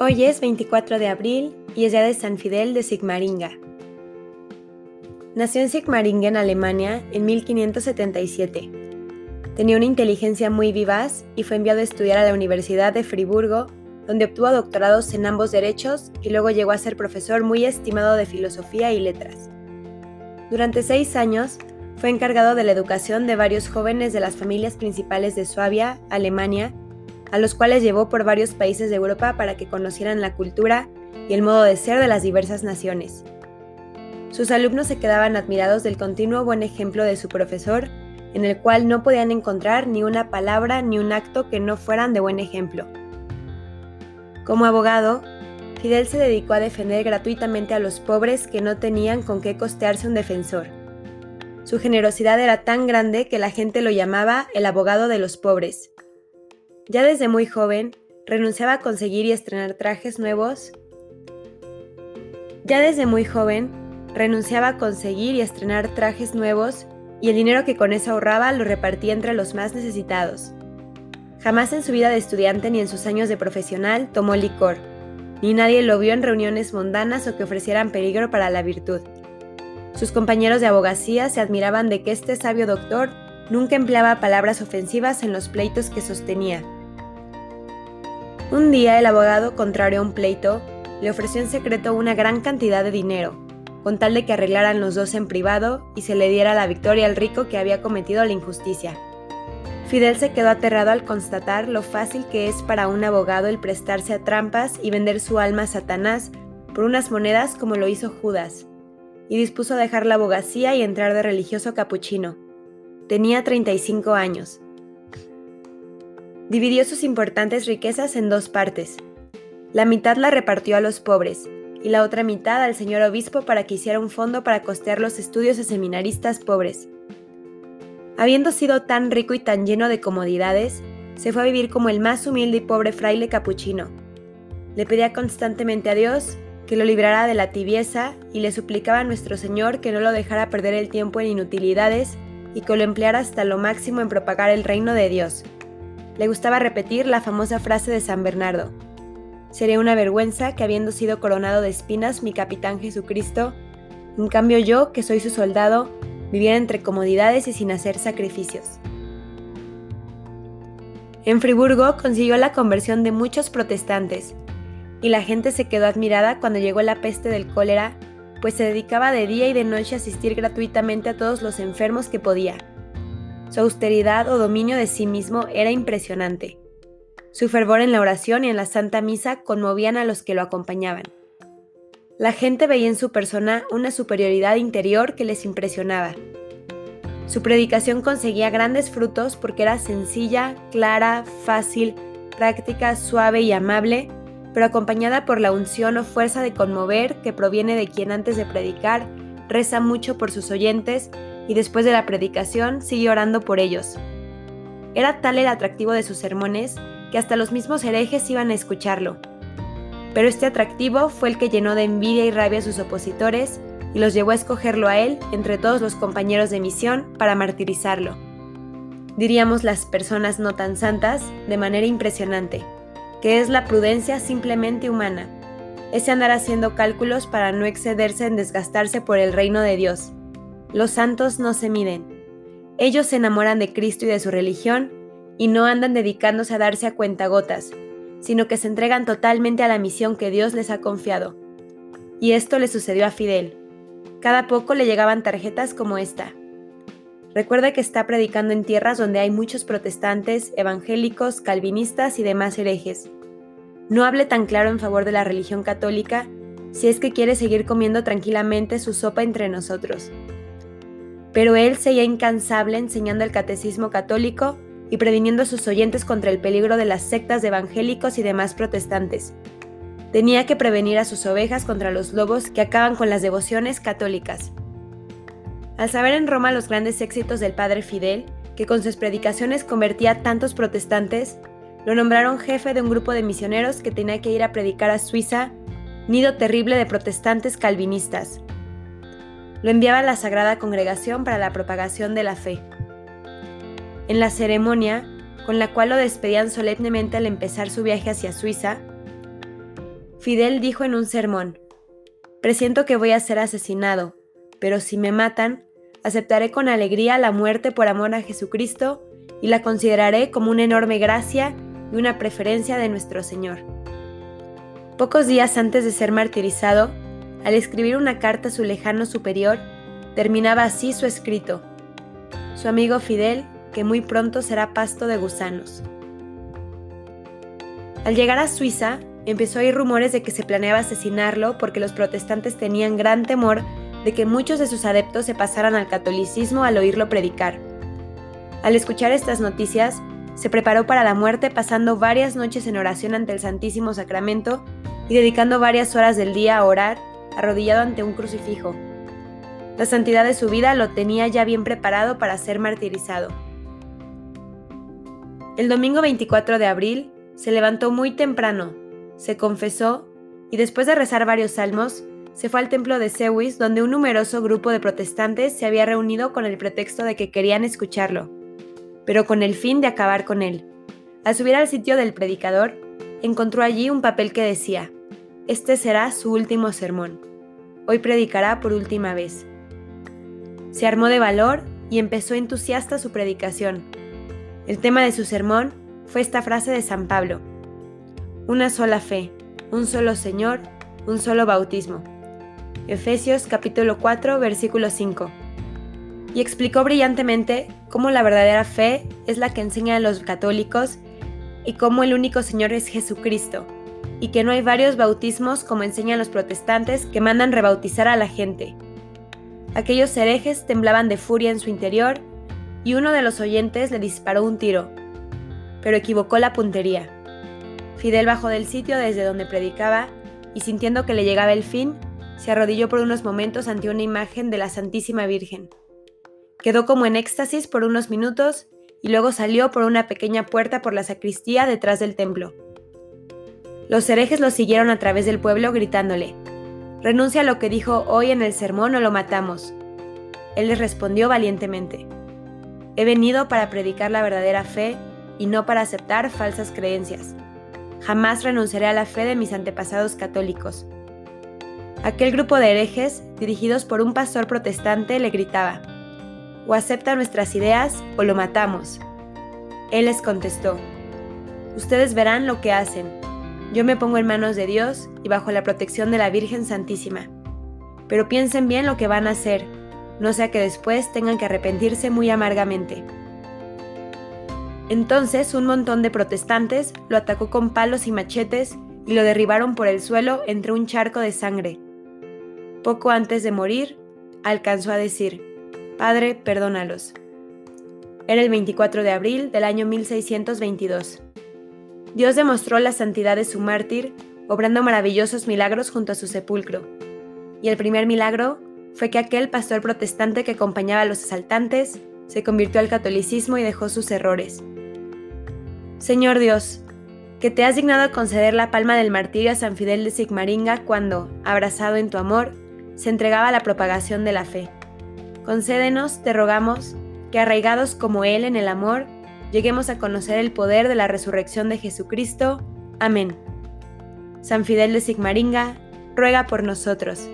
Hoy es 24 de abril y es día de San Fidel de Sigmaringa. Nació en Sigmaringa, en Alemania, en 1577. Tenía una inteligencia muy vivaz y fue enviado a estudiar a la Universidad de Friburgo, donde obtuvo doctorados en ambos derechos y luego llegó a ser profesor muy estimado de filosofía y letras. Durante seis años fue encargado de la educación de varios jóvenes de las familias principales de Suabia, Alemania a los cuales llevó por varios países de Europa para que conocieran la cultura y el modo de ser de las diversas naciones. Sus alumnos se quedaban admirados del continuo buen ejemplo de su profesor, en el cual no podían encontrar ni una palabra ni un acto que no fueran de buen ejemplo. Como abogado, Fidel se dedicó a defender gratuitamente a los pobres que no tenían con qué costearse un defensor. Su generosidad era tan grande que la gente lo llamaba el abogado de los pobres, ya desde muy joven, renunciaba a conseguir y estrenar trajes nuevos. Ya desde muy joven, renunciaba a conseguir y estrenar trajes nuevos y el dinero que con eso ahorraba lo repartía entre los más necesitados. Jamás en su vida de estudiante ni en sus años de profesional tomó licor, ni nadie lo vio en reuniones mundanas o que ofrecieran peligro para la virtud. Sus compañeros de abogacía se admiraban de que este sabio doctor nunca empleaba palabras ofensivas en los pleitos que sostenía. Un día el abogado, contrario a un pleito, le ofreció en secreto una gran cantidad de dinero, con tal de que arreglaran los dos en privado y se le diera la victoria al rico que había cometido la injusticia. Fidel se quedó aterrado al constatar lo fácil que es para un abogado el prestarse a trampas y vender su alma a Satanás por unas monedas como lo hizo Judas, y dispuso dejar la abogacía y entrar de religioso capuchino. Tenía 35 años. Dividió sus importantes riquezas en dos partes. La mitad la repartió a los pobres y la otra mitad al señor obispo para que hiciera un fondo para costear los estudios de seminaristas pobres. Habiendo sido tan rico y tan lleno de comodidades, se fue a vivir como el más humilde y pobre fraile capuchino. Le pedía constantemente a Dios que lo librara de la tibieza y le suplicaba a nuestro Señor que no lo dejara perder el tiempo en inutilidades y que lo empleara hasta lo máximo en propagar el reino de Dios. Le gustaba repetir la famosa frase de San Bernardo. Sería una vergüenza que habiendo sido coronado de espinas mi capitán Jesucristo, en cambio yo, que soy su soldado, viviera entre comodidades y sin hacer sacrificios. En Friburgo consiguió la conversión de muchos protestantes, y la gente se quedó admirada cuando llegó la peste del cólera pues se dedicaba de día y de noche a asistir gratuitamente a todos los enfermos que podía. Su austeridad o dominio de sí mismo era impresionante. Su fervor en la oración y en la Santa Misa conmovían a los que lo acompañaban. La gente veía en su persona una superioridad interior que les impresionaba. Su predicación conseguía grandes frutos porque era sencilla, clara, fácil, práctica, suave y amable, pero acompañada por la unción o fuerza de conmover que proviene de quien antes de predicar reza mucho por sus oyentes y después de la predicación sigue orando por ellos. Era tal el atractivo de sus sermones que hasta los mismos herejes iban a escucharlo. Pero este atractivo fue el que llenó de envidia y rabia a sus opositores y los llevó a escogerlo a él entre todos los compañeros de misión para martirizarlo. Diríamos las personas no tan santas de manera impresionante que es la prudencia simplemente humana, ese andar haciendo cálculos para no excederse en desgastarse por el reino de Dios. Los santos no se miden. Ellos se enamoran de Cristo y de su religión y no andan dedicándose a darse a cuentagotas, sino que se entregan totalmente a la misión que Dios les ha confiado. Y esto le sucedió a Fidel. Cada poco le llegaban tarjetas como esta. Recuerda que está predicando en tierras donde hay muchos protestantes, evangélicos, calvinistas y demás herejes. No hable tan claro en favor de la religión católica si es que quiere seguir comiendo tranquilamente su sopa entre nosotros. Pero él seguía incansable enseñando el catecismo católico y previniendo a sus oyentes contra el peligro de las sectas de evangélicos y demás protestantes. Tenía que prevenir a sus ovejas contra los lobos que acaban con las devociones católicas. Al saber en Roma los grandes éxitos del padre Fidel, que con sus predicaciones convertía a tantos protestantes, lo nombraron jefe de un grupo de misioneros que tenía que ir a predicar a Suiza, nido terrible de protestantes calvinistas. Lo enviaba a la Sagrada Congregación para la propagación de la fe. En la ceremonia, con la cual lo despedían solemnemente al empezar su viaje hacia Suiza, Fidel dijo en un sermón, Presiento que voy a ser asesinado, pero si me matan, aceptaré con alegría la muerte por amor a Jesucristo y la consideraré como una enorme gracia y una preferencia de nuestro Señor. Pocos días antes de ser martirizado, al escribir una carta a su lejano superior, terminaba así su escrito. Su amigo Fidel, que muy pronto será pasto de gusanos. Al llegar a Suiza, empezó a ir rumores de que se planeaba asesinarlo porque los protestantes tenían gran temor de que muchos de sus adeptos se pasaran al catolicismo al oírlo predicar. Al escuchar estas noticias, se preparó para la muerte pasando varias noches en oración ante el Santísimo Sacramento y dedicando varias horas del día a orar, arrodillado ante un crucifijo. La santidad de su vida lo tenía ya bien preparado para ser martirizado. El domingo 24 de abril se levantó muy temprano, se confesó y después de rezar varios salmos, se fue al templo de Sewis donde un numeroso grupo de protestantes se había reunido con el pretexto de que querían escucharlo, pero con el fin de acabar con él. Al subir al sitio del predicador, encontró allí un papel que decía, Este será su último sermón. Hoy predicará por última vez. Se armó de valor y empezó entusiasta su predicación. El tema de su sermón fue esta frase de San Pablo. Una sola fe, un solo Señor, un solo bautismo. Efesios capítulo 4 versículo 5. Y explicó brillantemente cómo la verdadera fe es la que enseñan los católicos y cómo el único Señor es Jesucristo, y que no hay varios bautismos como enseñan los protestantes que mandan rebautizar a la gente. Aquellos herejes temblaban de furia en su interior y uno de los oyentes le disparó un tiro, pero equivocó la puntería. Fidel bajó del sitio desde donde predicaba y sintiendo que le llegaba el fin, se arrodilló por unos momentos ante una imagen de la Santísima Virgen. Quedó como en éxtasis por unos minutos y luego salió por una pequeña puerta por la sacristía detrás del templo. Los herejes lo siguieron a través del pueblo gritándole, Renuncia a lo que dijo hoy en el sermón o lo matamos. Él les respondió valientemente, He venido para predicar la verdadera fe y no para aceptar falsas creencias. Jamás renunciaré a la fe de mis antepasados católicos. Aquel grupo de herejes, dirigidos por un pastor protestante, le gritaba, o acepta nuestras ideas o lo matamos. Él les contestó, ustedes verán lo que hacen. Yo me pongo en manos de Dios y bajo la protección de la Virgen Santísima. Pero piensen bien lo que van a hacer, no sea que después tengan que arrepentirse muy amargamente. Entonces un montón de protestantes lo atacó con palos y machetes y lo derribaron por el suelo entre un charco de sangre. Poco antes de morir, alcanzó a decir, Padre, perdónalos. Era el 24 de abril del año 1622. Dios demostró la santidad de su mártir, obrando maravillosos milagros junto a su sepulcro. Y el primer milagro fue que aquel pastor protestante que acompañaba a los asaltantes se convirtió al catolicismo y dejó sus errores. Señor Dios, que te has dignado conceder la palma del martirio a San Fidel de Sigmaringa cuando, abrazado en tu amor, se entregaba a la propagación de la fe. Concédenos, te rogamos, que arraigados como Él en el amor, lleguemos a conocer el poder de la resurrección de Jesucristo. Amén. San Fidel de Sigmaringa, ruega por nosotros.